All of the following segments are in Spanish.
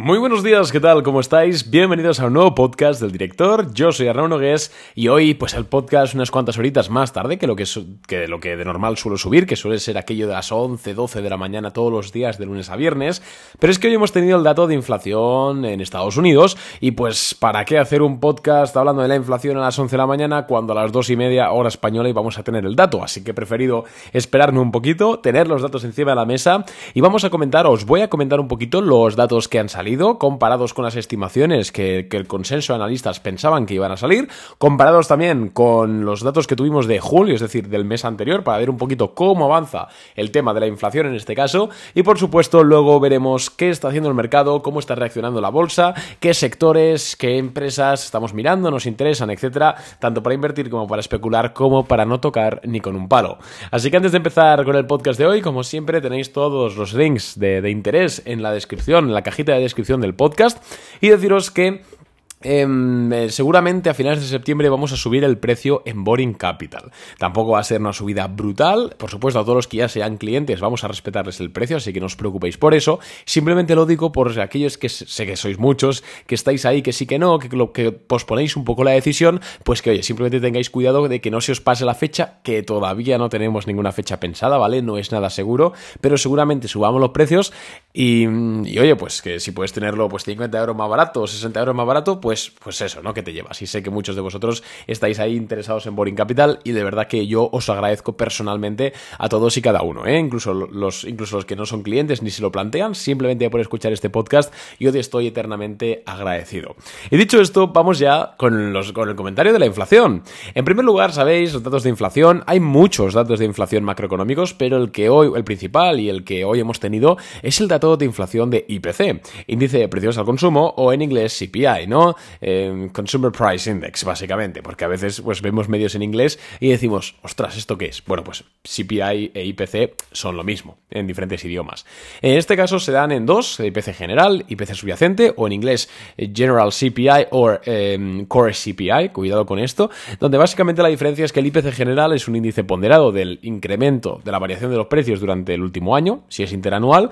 Muy buenos días, ¿qué tal? ¿Cómo estáis? Bienvenidos a un nuevo podcast del director. Yo soy Arnaud Nogués y hoy, pues el podcast unas cuantas horitas más tarde que lo que, que lo que de normal suelo subir, que suele ser aquello de las 11, 12 de la mañana todos los días de lunes a viernes. Pero es que hoy hemos tenido el dato de inflación en Estados Unidos y pues ¿para qué hacer un podcast hablando de la inflación a las 11 de la mañana cuando a las 2 y media hora española íbamos a tener el dato? Así que he preferido esperarme un poquito, tener los datos encima de la mesa y vamos a comentar, os voy a comentar un poquito los datos que han salido comparados con las estimaciones que, el consenso de analistas pensaban que iban a salir, comparados también con los datos que tuvimos de julio, es decir, del mes anterior, para ver un poquito cómo avanza el tema de la inflación en este caso, y por supuesto luego veremos qué está haciendo el mercado, cómo está reaccionando la bolsa, qué sectores, qué empresas estamos mirando, nos interesan, etcétera, tanto para invertir como para especular, como para no tocar ni con un palo. Así que antes de empezar con el podcast de hoy, como siempre, tenéis todos los links de, de interés en la descripción, en la cajita de descripción del podcast y deciros que eh, seguramente a finales de septiembre vamos a subir el precio en Boring Capital. Tampoco va a ser una subida brutal. Por supuesto, a todos los que ya sean clientes vamos a respetarles el precio, así que no os preocupéis por eso. Simplemente lo digo por aquellos que sé que sois muchos, que estáis ahí, que sí que no, que, posponéis un poco la decisión, pues que oye, simplemente tengáis cuidado de que no se os pase la fecha, que todavía no tenemos ninguna fecha pensada, ¿vale? No es nada seguro, pero seguramente subamos los precios y, y oye, pues que si puedes tenerlo pues 50 euros más barato o 60 euros más barato, pues pues, pues eso, ¿no? Que te llevas. Y sé que muchos de vosotros estáis ahí interesados en Boring Capital y de verdad que yo os agradezco personalmente a todos y cada uno, ¿eh? Incluso los, incluso los que no son clientes ni se lo plantean, simplemente por escuchar este podcast, yo te estoy eternamente agradecido. Y dicho esto, vamos ya con, los, con el comentario de la inflación. En primer lugar, sabéis, los datos de inflación, hay muchos datos de inflación macroeconómicos, pero el que hoy, el principal y el que hoy hemos tenido es el dato de inflación de IPC, índice de precios al consumo o en inglés CPI, ¿no? Em, Consumer Price Index, básicamente, porque a veces pues, vemos medios en inglés y decimos, ostras, ¿esto qué es? Bueno, pues CPI e IPC son lo mismo, en diferentes idiomas. En este caso se dan en dos, IPC general, IPC subyacente, o en inglés General CPI o em, Core CPI, cuidado con esto, donde básicamente la diferencia es que el IPC general es un índice ponderado del incremento de la variación de los precios durante el último año, si es interanual,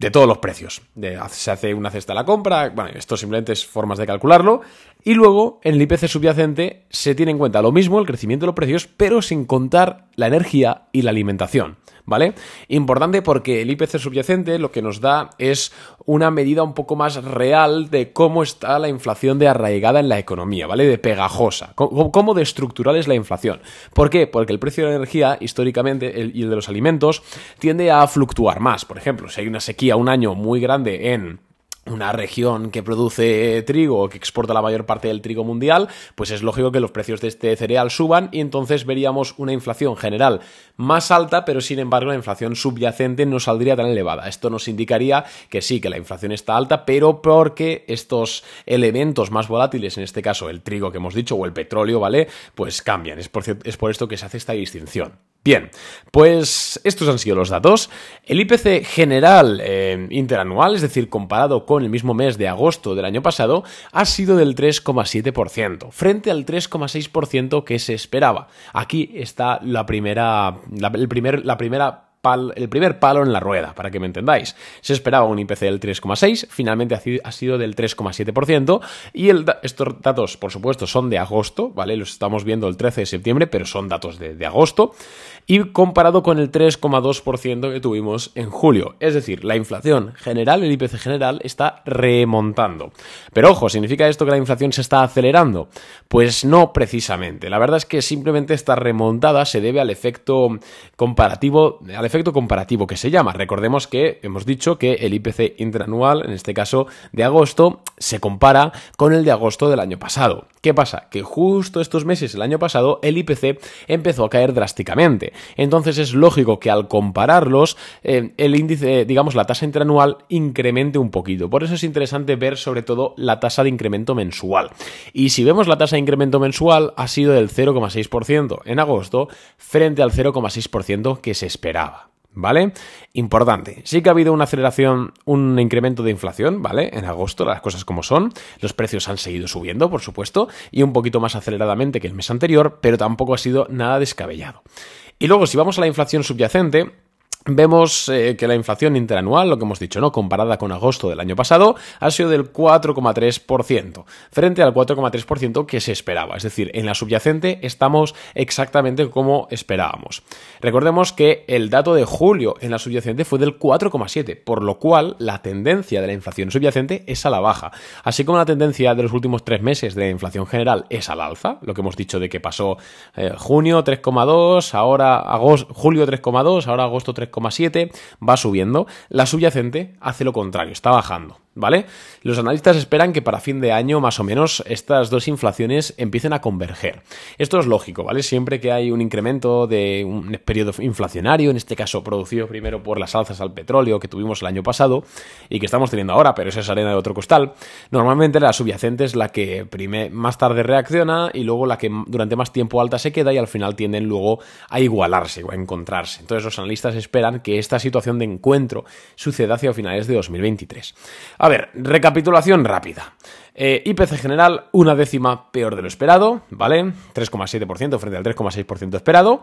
de todos los precios. se hace una cesta a la compra, bueno, esto simplemente es formas de calcularlo. Y luego, en el IPC subyacente se tiene en cuenta lo mismo, el crecimiento de los precios, pero sin contar la energía y la alimentación. ¿vale? Importante porque el IPC subyacente lo que nos da es una medida un poco más real de cómo está la inflación de arraigada en la economía, ¿vale? De pegajosa, cómo de estructural es la inflación. ¿Por qué? Porque el precio de la energía, históricamente, y el de los alimentos, tiende a fluctuar más. Por ejemplo, si hay una sequía un año muy grande en una región que produce trigo o que exporta la mayor parte del trigo mundial, pues es lógico que los precios de este cereal suban y entonces veríamos una inflación general más alta, pero sin embargo la inflación subyacente no saldría tan elevada. Esto nos indicaría que sí, que la inflación está alta, pero porque estos elementos más volátiles, en este caso el trigo que hemos dicho o el petróleo, ¿vale? Pues cambian. Es por, es por esto que se hace esta distinción. Bien, pues estos han sido los datos. El IPC general eh, interanual, es decir, comparado con el mismo mes de agosto del año pasado, ha sido del 3,7%, frente al 3,6% que se esperaba. Aquí está la primera, el primer, la primera el primer palo en la rueda, para que me entendáis. Se esperaba un IPC del 3,6, finalmente ha sido del 3,7%, y estos datos, por supuesto, son de agosto, ¿vale? Los estamos viendo el 13 de septiembre, pero son datos de, agosto, y comparado con el 3,2% que tuvimos en julio. Es decir, la inflación general, el IPC general, está remontando. Pero ojo, ¿significa esto que la inflación se está acelerando? Pues no precisamente. La verdad es que simplemente esta remontada se debe al efecto comparativo, al efecto comparativo que se llama. Recordemos que hemos dicho que el IPC interanual, en este caso de agosto, se compara con el de agosto del año pasado. ¿Qué pasa? Que justo estos meses el año pasado el IPC empezó a caer drásticamente. Entonces es lógico que al compararlos eh, el índice, digamos la tasa interanual incremente un poquito. Por eso es interesante ver sobre todo la tasa de incremento mensual. Y si vemos la tasa de incremento mensual ha sido del 0,6% en agosto frente al 0,6% que se esperaba. ¿Vale? Importante. Sí que ha habido una aceleración, un incremento de inflación, ¿vale? En agosto, las cosas como son. Los precios han seguido subiendo, por supuesto, y un poquito más aceleradamente que el mes anterior, pero tampoco ha sido nada descabellado. Y luego, si vamos a la inflación subyacente, Vemos eh, que la inflación interanual, lo que hemos dicho, ¿no? Comparada con agosto del año pasado, ha sido del 4,3%, frente al 4,3% que se esperaba. Es decir, en la subyacente estamos exactamente como esperábamos. Recordemos que el dato de julio en la subyacente fue del 4,7%, por lo cual la tendencia de la inflación subyacente es a la baja. Así como la tendencia de los últimos tres meses de la inflación general es al alza, lo que hemos dicho de que pasó eh, junio 3,2, ahora agosto, julio 3,2, ahora agosto 3,2 va subiendo, la subyacente hace lo contrario, está bajando. ¿Vale? Los analistas esperan que para fin de año, más o menos, estas dos inflaciones empiecen a converger. Esto es lógico, ¿vale? Siempre que hay un incremento de un periodo inflacionario, en este caso producido primero por las alzas al petróleo que tuvimos el año pasado y que estamos teniendo ahora, pero esa es arena de otro costal, normalmente la subyacente es la que más tarde reacciona y luego la que durante más tiempo alta se queda y al final tienden luego a igualarse o a encontrarse. Entonces los analistas esperan que esta situación de encuentro suceda hacia finales de 2023. A ver, recapitulación rápida. Eh, IPC general, una décima peor de lo esperado, ¿vale? 3,7% frente al 3,6% esperado.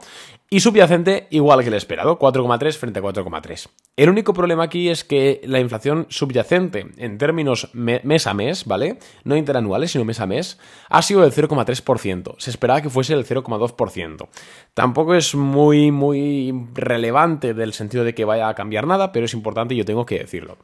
Y subyacente igual que el esperado, 4,3 frente a 4,3. El único problema aquí es que la inflación subyacente en términos mes a mes, ¿vale? No interanuales, sino mes a mes, ha sido del 0,3%. Se esperaba que fuese del 0,2%. Tampoco es muy, muy relevante del sentido de que vaya a cambiar nada, pero es importante y yo tengo que decirlo.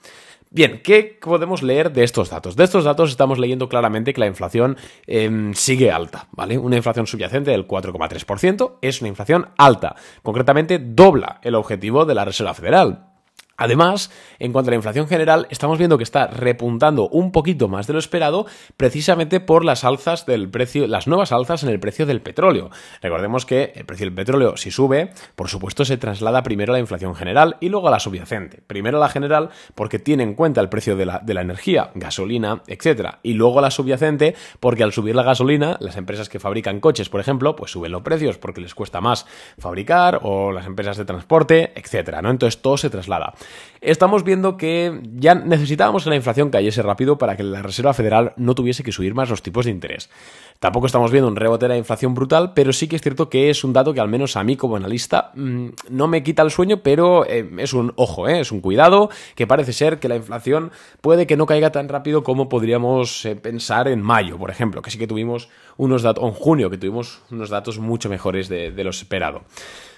Bien, ¿qué podemos leer de estos datos? De estos datos estamos leyendo claramente que la inflación em, sigue alta, ¿vale? Una inflación subyacente del 4,3% es una inflación alta, concretamente dobla el objetivo de la Reserva Federal. Además, en cuanto a la inflación general, estamos viendo que está repuntando un poquito más de lo esperado precisamente por las alzas del precio, las nuevas alzas en el precio del petróleo. Recordemos que el precio del petróleo, si sube, por supuesto se traslada primero a la inflación general y luego a la subyacente. Primero a la general porque tiene en cuenta el precio de la, de la energía, gasolina, etc. Y luego a la subyacente porque al subir la gasolina, las empresas que fabrican coches, por ejemplo, pues suben los precios porque les cuesta más fabricar o las empresas de transporte, etc. ¿no? Entonces todo se traslada estamos viendo que ya necesitábamos que la inflación cayese rápido para que la Reserva Federal no tuviese que subir más los tipos de interés. Tampoco estamos viendo un rebote de la inflación brutal, pero sí que es cierto que es un dato que al menos a mí como analista mm, no me quita el sueño, pero eh, es un ojo, eh, es un cuidado, que parece ser que la inflación puede que no caiga tan rápido como podríamos eh, pensar en mayo, por ejemplo, que sí que tuvimos unos datos, en junio, que tuvimos unos datos mucho mejores de, de lo esperado.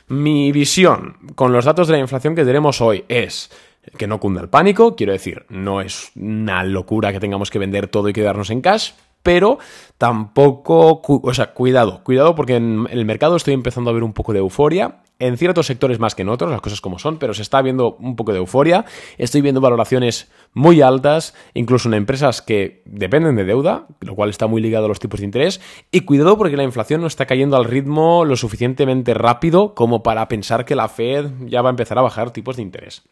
Mi visión con los datos de la inflación que tenemos hoy es que no cunda el pánico, quiero decir, no es una locura que tengamos que vender todo y quedarnos en cash, pero tampoco, o sea, cuidado, cuidado porque en el mercado estoy empezando a ver un poco de euforia en ciertos sectores más que en otros, las cosas como son, pero se está viendo un poco de euforia. Estoy viendo valoraciones muy altas, incluso en empresas que dependen de deuda, lo cual está muy ligado a los tipos de interés. Y cuidado porque la inflación no está cayendo al ritmo lo suficientemente rápido como para pensar que la Fed ya va a empezar a bajar tipos de interés.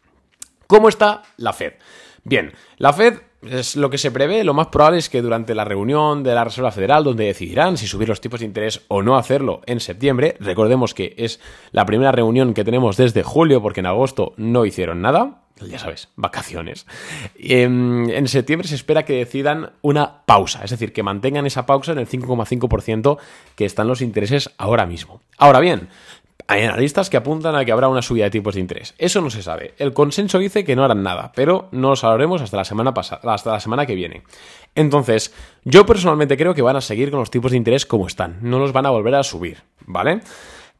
¿Cómo está la Fed? Bien, la Fed es lo que se prevé, lo más probable es que durante la reunión de la Reserva Federal, donde decidirán si subir los tipos de interés o no hacerlo en septiembre, recordemos que es la primera reunión que tenemos desde julio, porque en agosto no hicieron nada, ya sabes, vacaciones. En, en, septiembre se espera que decidan una pausa, es decir, que mantengan esa pausa en el 5,5% que están los intereses ahora mismo. Ahora bien, hay analistas que apuntan a que habrá una subida de tipos de interés. Eso no se sabe. El consenso dice que no harán nada, pero no lo sabremos hasta la semana pasada, hasta la semana que viene. Entonces, yo personalmente creo que van a seguir con los tipos de interés como están. No los van a volver a subir, ¿vale?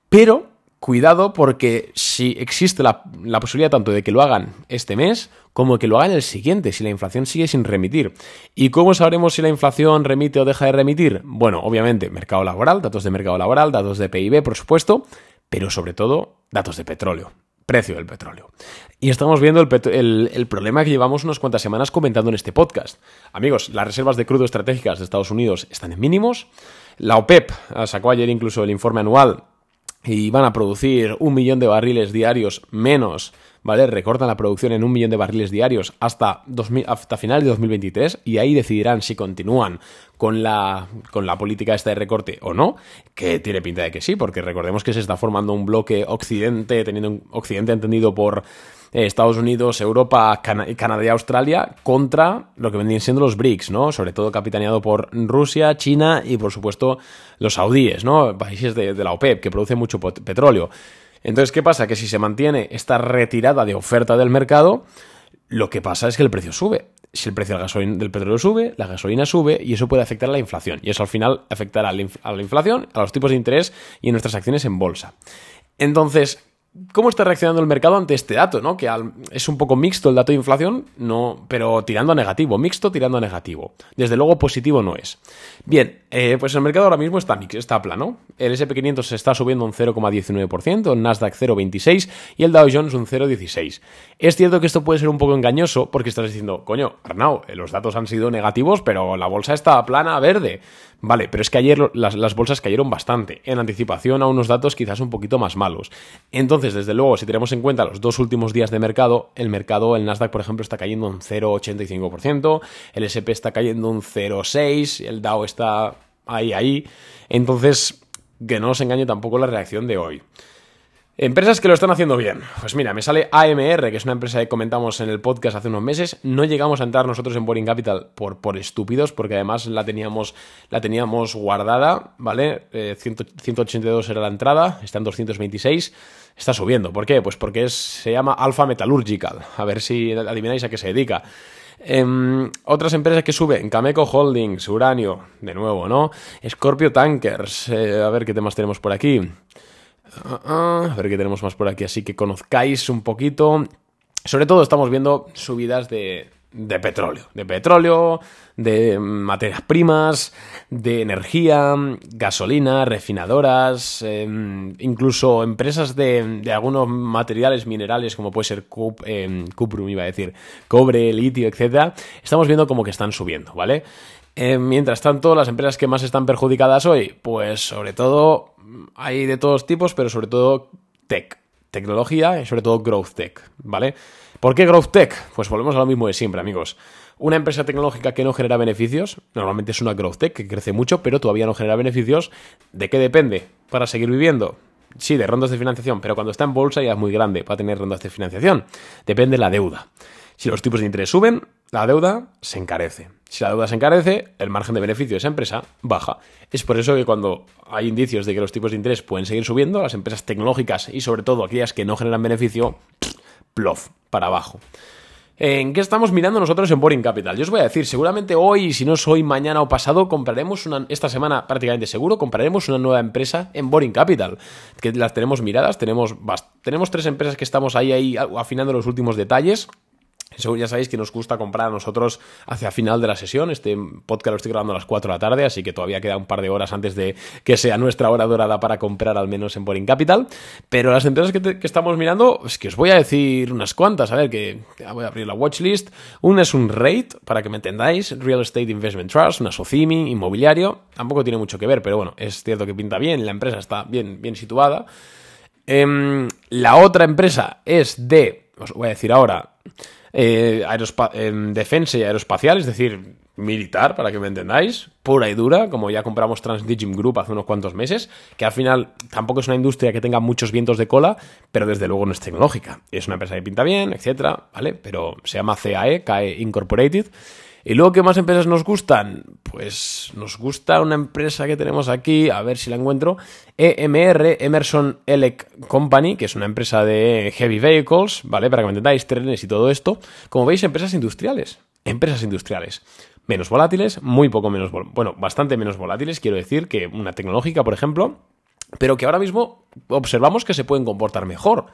Pero cuidado porque si existe la, posibilidad tanto de que lo hagan este mes como que lo hagan el siguiente, si la inflación sigue sin remitir. ¿Y cómo sabremos si la inflación remite o deja de remitir? Bueno, obviamente, mercado laboral, datos de mercado laboral, datos de PIB, por supuesto, pero sobre todo datos de petróleo precio del petróleo. Y estamos viendo el, problema que llevamos unas cuantas semanas comentando en este podcast. Amigos, las reservas de crudo estratégicas de Estados Unidos están en mínimos. La OPEP sacó ayer incluso el informe anual y van a producir un millón de barriles diarios menos ¿vale? Recortan la producción en un millón de barriles diarios hasta, 2000, hasta finales de 2023 y ahí decidirán si continúan con la, con la política esta de recorte o no, que tiene pinta de que sí, porque recordemos que se está formando un bloque occidente, teniendo un occidente entendido por eh, Estados Unidos, Europa, Canadá y Australia contra lo que vendrían siendo los BRICS, ¿no? Sobre todo capitaneado por Rusia, China y por supuesto los saudíes, ¿no? Países de, de la OPEP que producen mucho petróleo. Entonces, ¿qué pasa? Que si se mantiene esta retirada de oferta del mercado, lo que pasa es que el precio sube. Si el precio del, petróleo sube, la gasolina sube y eso puede afectar a la inflación. Y eso al final afectará a la inflación, a los tipos de interés y a nuestras acciones en bolsa. Entonces, ¿Cómo está reaccionando el mercado ante este dato? ¿no? Que es un poco mixto el dato de inflación, no, pero tirando a negativo, mixto tirando a negativo. Desde luego positivo no es. Bien, eh, pues el mercado ahora mismo está, está plano. El SP500 se está subiendo un 0,19%, el Nasdaq 0,26% y el Dow Jones un 0,16%. Es cierto que esto puede ser un poco engañoso porque estás diciendo, coño, Arnau, eh, los datos han sido negativos, pero la bolsa está plana verde. Vale, pero es que ayer las, bolsas cayeron bastante, en anticipación a unos datos quizás un poquito más malos. Entonces, desde luego, si tenemos en cuenta los dos últimos días de mercado, el mercado, el Nasdaq, por ejemplo, está cayendo un 0,85%, el SP está cayendo un 0,6%, el Dow está ahí, ahí. Entonces, que no nos engañe tampoco la reacción de hoy. Empresas que lo están haciendo bien. Pues mira, me sale AMR, que es una empresa que comentamos en el podcast hace unos meses. No llegamos a entrar nosotros en Boring Capital por, por estúpidos, porque además la teníamos, la teníamos guardada, ¿vale? 182 eh, era la entrada, está en 226. Está subiendo. ¿Por qué? Pues porque se llama Alpha Metallurgical. A ver si adivináis a qué se dedica. Em, otras empresas que suben, Cameco Holdings, Uranio, de nuevo, ¿no? Scorpio Tankers, eh, a ver qué temas tenemos por aquí. Ah, ah, a ver qué tenemos más por aquí, así que conozcáis un poquito. Sobre todo estamos viendo subidas de, de petróleo, de petróleo, de materias primas, de energía, gasolina, refinadoras, em, incluso empresas de, de, algunos materiales minerales como puede ser eh, cuprum, iba a decir, cobre, litio, etcétera. Estamos viendo como que están subiendo, ¿vale? Eh, mientras tanto, las empresas que más están perjudicadas hoy, pues sobre todo hay de todos tipos, pero sobre todo tech, tecnología y sobre todo growth tech, ¿vale? ¿Por qué growth tech? Pues volvemos a lo mismo de siempre, amigos. Una empresa tecnológica que no genera beneficios, normalmente es una growth tech que crece mucho, pero todavía no genera beneficios. ¿De qué depende? Para seguir viviendo. Sí, de rondas de financiación, pero cuando está en bolsa ya es muy grande para tener rondas de financiación. Depende de la deuda. Si los tipos de interés suben, la deuda se encarece. Si la deuda se encarece, el margen de beneficio de esa empresa baja. Es por eso que cuando hay indicios de que los tipos de interés pueden seguir subiendo, las empresas tecnológicas y sobre todo aquellas que no generan beneficio, plof, para abajo. ¿En qué estamos mirando nosotros en Boring Capital? Yo os voy a decir, seguramente hoy, si no es hoy, mañana o pasado, compraremos una, esta semana prácticamente seguro, compraremos una nueva empresa en Boring Capital, que las tenemos miradas, tenemos, tenemos tres empresas que estamos ahí, ahí afinando los últimos detalles, ya sabéis que nos gusta comprar a nosotros hacia final de la sesión. Este podcast lo estoy grabando a las 4 de la tarde, así que todavía queda un par de horas antes de que sea nuestra hora dorada para comprar al menos en Boring Capital. Pero las empresas que, estamos mirando, es que os voy a decir unas cuantas. A ver, que voy a abrir la watchlist. Una es un RATE, para que me entendáis, Real Estate Investment Trust, una SOCIMI, inmobiliario. Tampoco tiene mucho que ver, pero bueno, es cierto que pinta bien, la empresa está bien, bien situada. Em, la otra empresa es de, os voy a decir ahora, eh, defensa y aeroespacial, es decir, militar, para que me entendáis, pura y dura, como ya compramos Transdigim Group hace unos cuantos meses, que al final tampoco es una industria que tenga muchos vientos de cola, pero desde luego no es tecnológica. Es una empresa que pinta bien, etcétera, ¿vale? Pero se llama CAE, CAE Incorporated. Y luego, ¿qué más empresas nos gustan? Pues nos gusta una empresa que tenemos aquí, a ver si la encuentro, EMR, Emerson Elec Company, que es una empresa de heavy vehicles, ¿vale? Para que me entendáis, trenes y todo esto. Como veis, empresas industriales. Empresas industriales. Menos volátiles, muy poco menos, bueno, bastante menos volátiles, quiero decir, que una tecnológica, por ejemplo, pero que ahora mismo observamos que se pueden comportar mejor.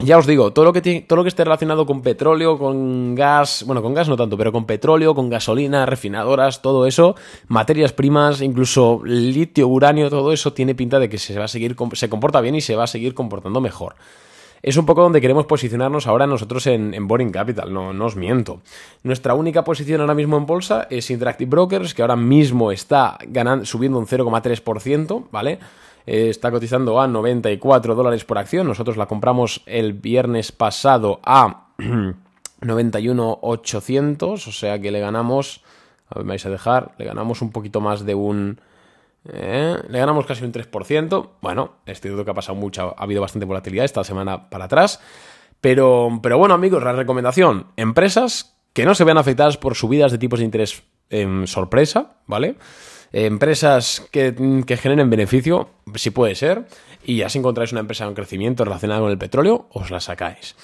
Ya os digo, todo lo, que todo lo que esté relacionado con petróleo, con gas, bueno, con gas no tanto, pero con petróleo, con gasolina, refinadoras, todo eso, materias primas, incluso litio, uranio, todo eso tiene pinta de que se va a seguir, se comporta bien y se va a seguir comportando mejor. Es un poco donde queremos posicionarnos ahora nosotros en, Boring Capital, no, no os miento. Nuestra única posición ahora mismo en bolsa es Interactive Brokers, que ahora mismo está ganando, subiendo un 0,3%, ¿vale? Está cotizando a 94 dólares por acción. Nosotros la compramos el viernes pasado a 91,800, o sea que le ganamos, a ver, me vais a dejar, le ganamos un poquito más de un... Eh, le ganamos casi un 3%. Bueno, es cierto que ha pasado mucho, ha habido bastante volatilidad esta semana para atrás. Pero, pero bueno, amigos, la recomendación, empresas que no se vean afectadas por subidas de tipos de interés em, sorpresa, ¿vale? Empresas que, que generen beneficio, si puede ser, y ya si encontráis una empresa en crecimiento relacionada con el petróleo, os la sacáis.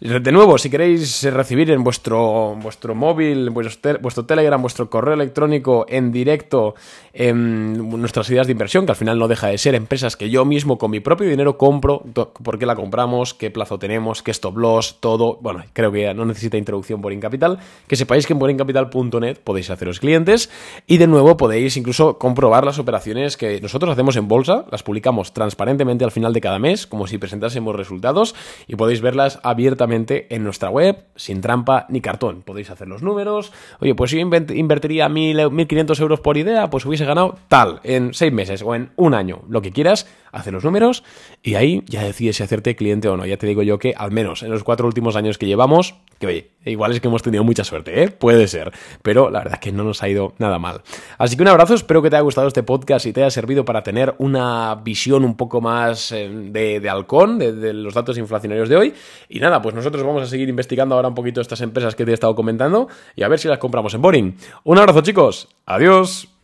De nuevo, si queréis recibir en vuestro, vuestro móvil, vuestro, vuestro Telegram, vuestro correo electrónico en directo en nuestras ideas de inversión, que al final no deja de ser empresas que yo mismo con mi propio dinero compro, por qué la compramos, qué plazo tenemos, qué stop loss, todo. Bueno, creo que ya no necesita introducción por Incapital. Que sepáis que en borincapital.net podéis haceros clientes y de nuevo podéis incluso comprobar las operaciones que nosotros hacemos en bolsa, las publicamos transparentemente al final de cada mes, como si presentásemos resultados y podéis verlas abiertamente en nuestra web, sin trampa ni cartón. Podéis hacer los números. Oye, pues si yo invertiría 1.500 euros por idea, pues hubiese ganado tal en seis meses o en un año, lo que quieras, hace los números y ahí ya decides si hacerte cliente o no. Ya te digo yo que al menos en los cuatro últimos años que llevamos, que oye, igual es que hemos tenido mucha suerte, ¿eh? Puede ser, pero la verdad es que no nos ha ido nada mal. Así que un abrazo, espero que te haya gustado este podcast y te haya servido para tener una visión un poco más eh, de, halcón de, de, los datos inflacionarios de hoy. Y nada, pues nosotros vamos a seguir investigando ahora un poquito estas empresas que te he estado comentando y a ver si las compramos en Boring. Un abrazo chicos, adiós.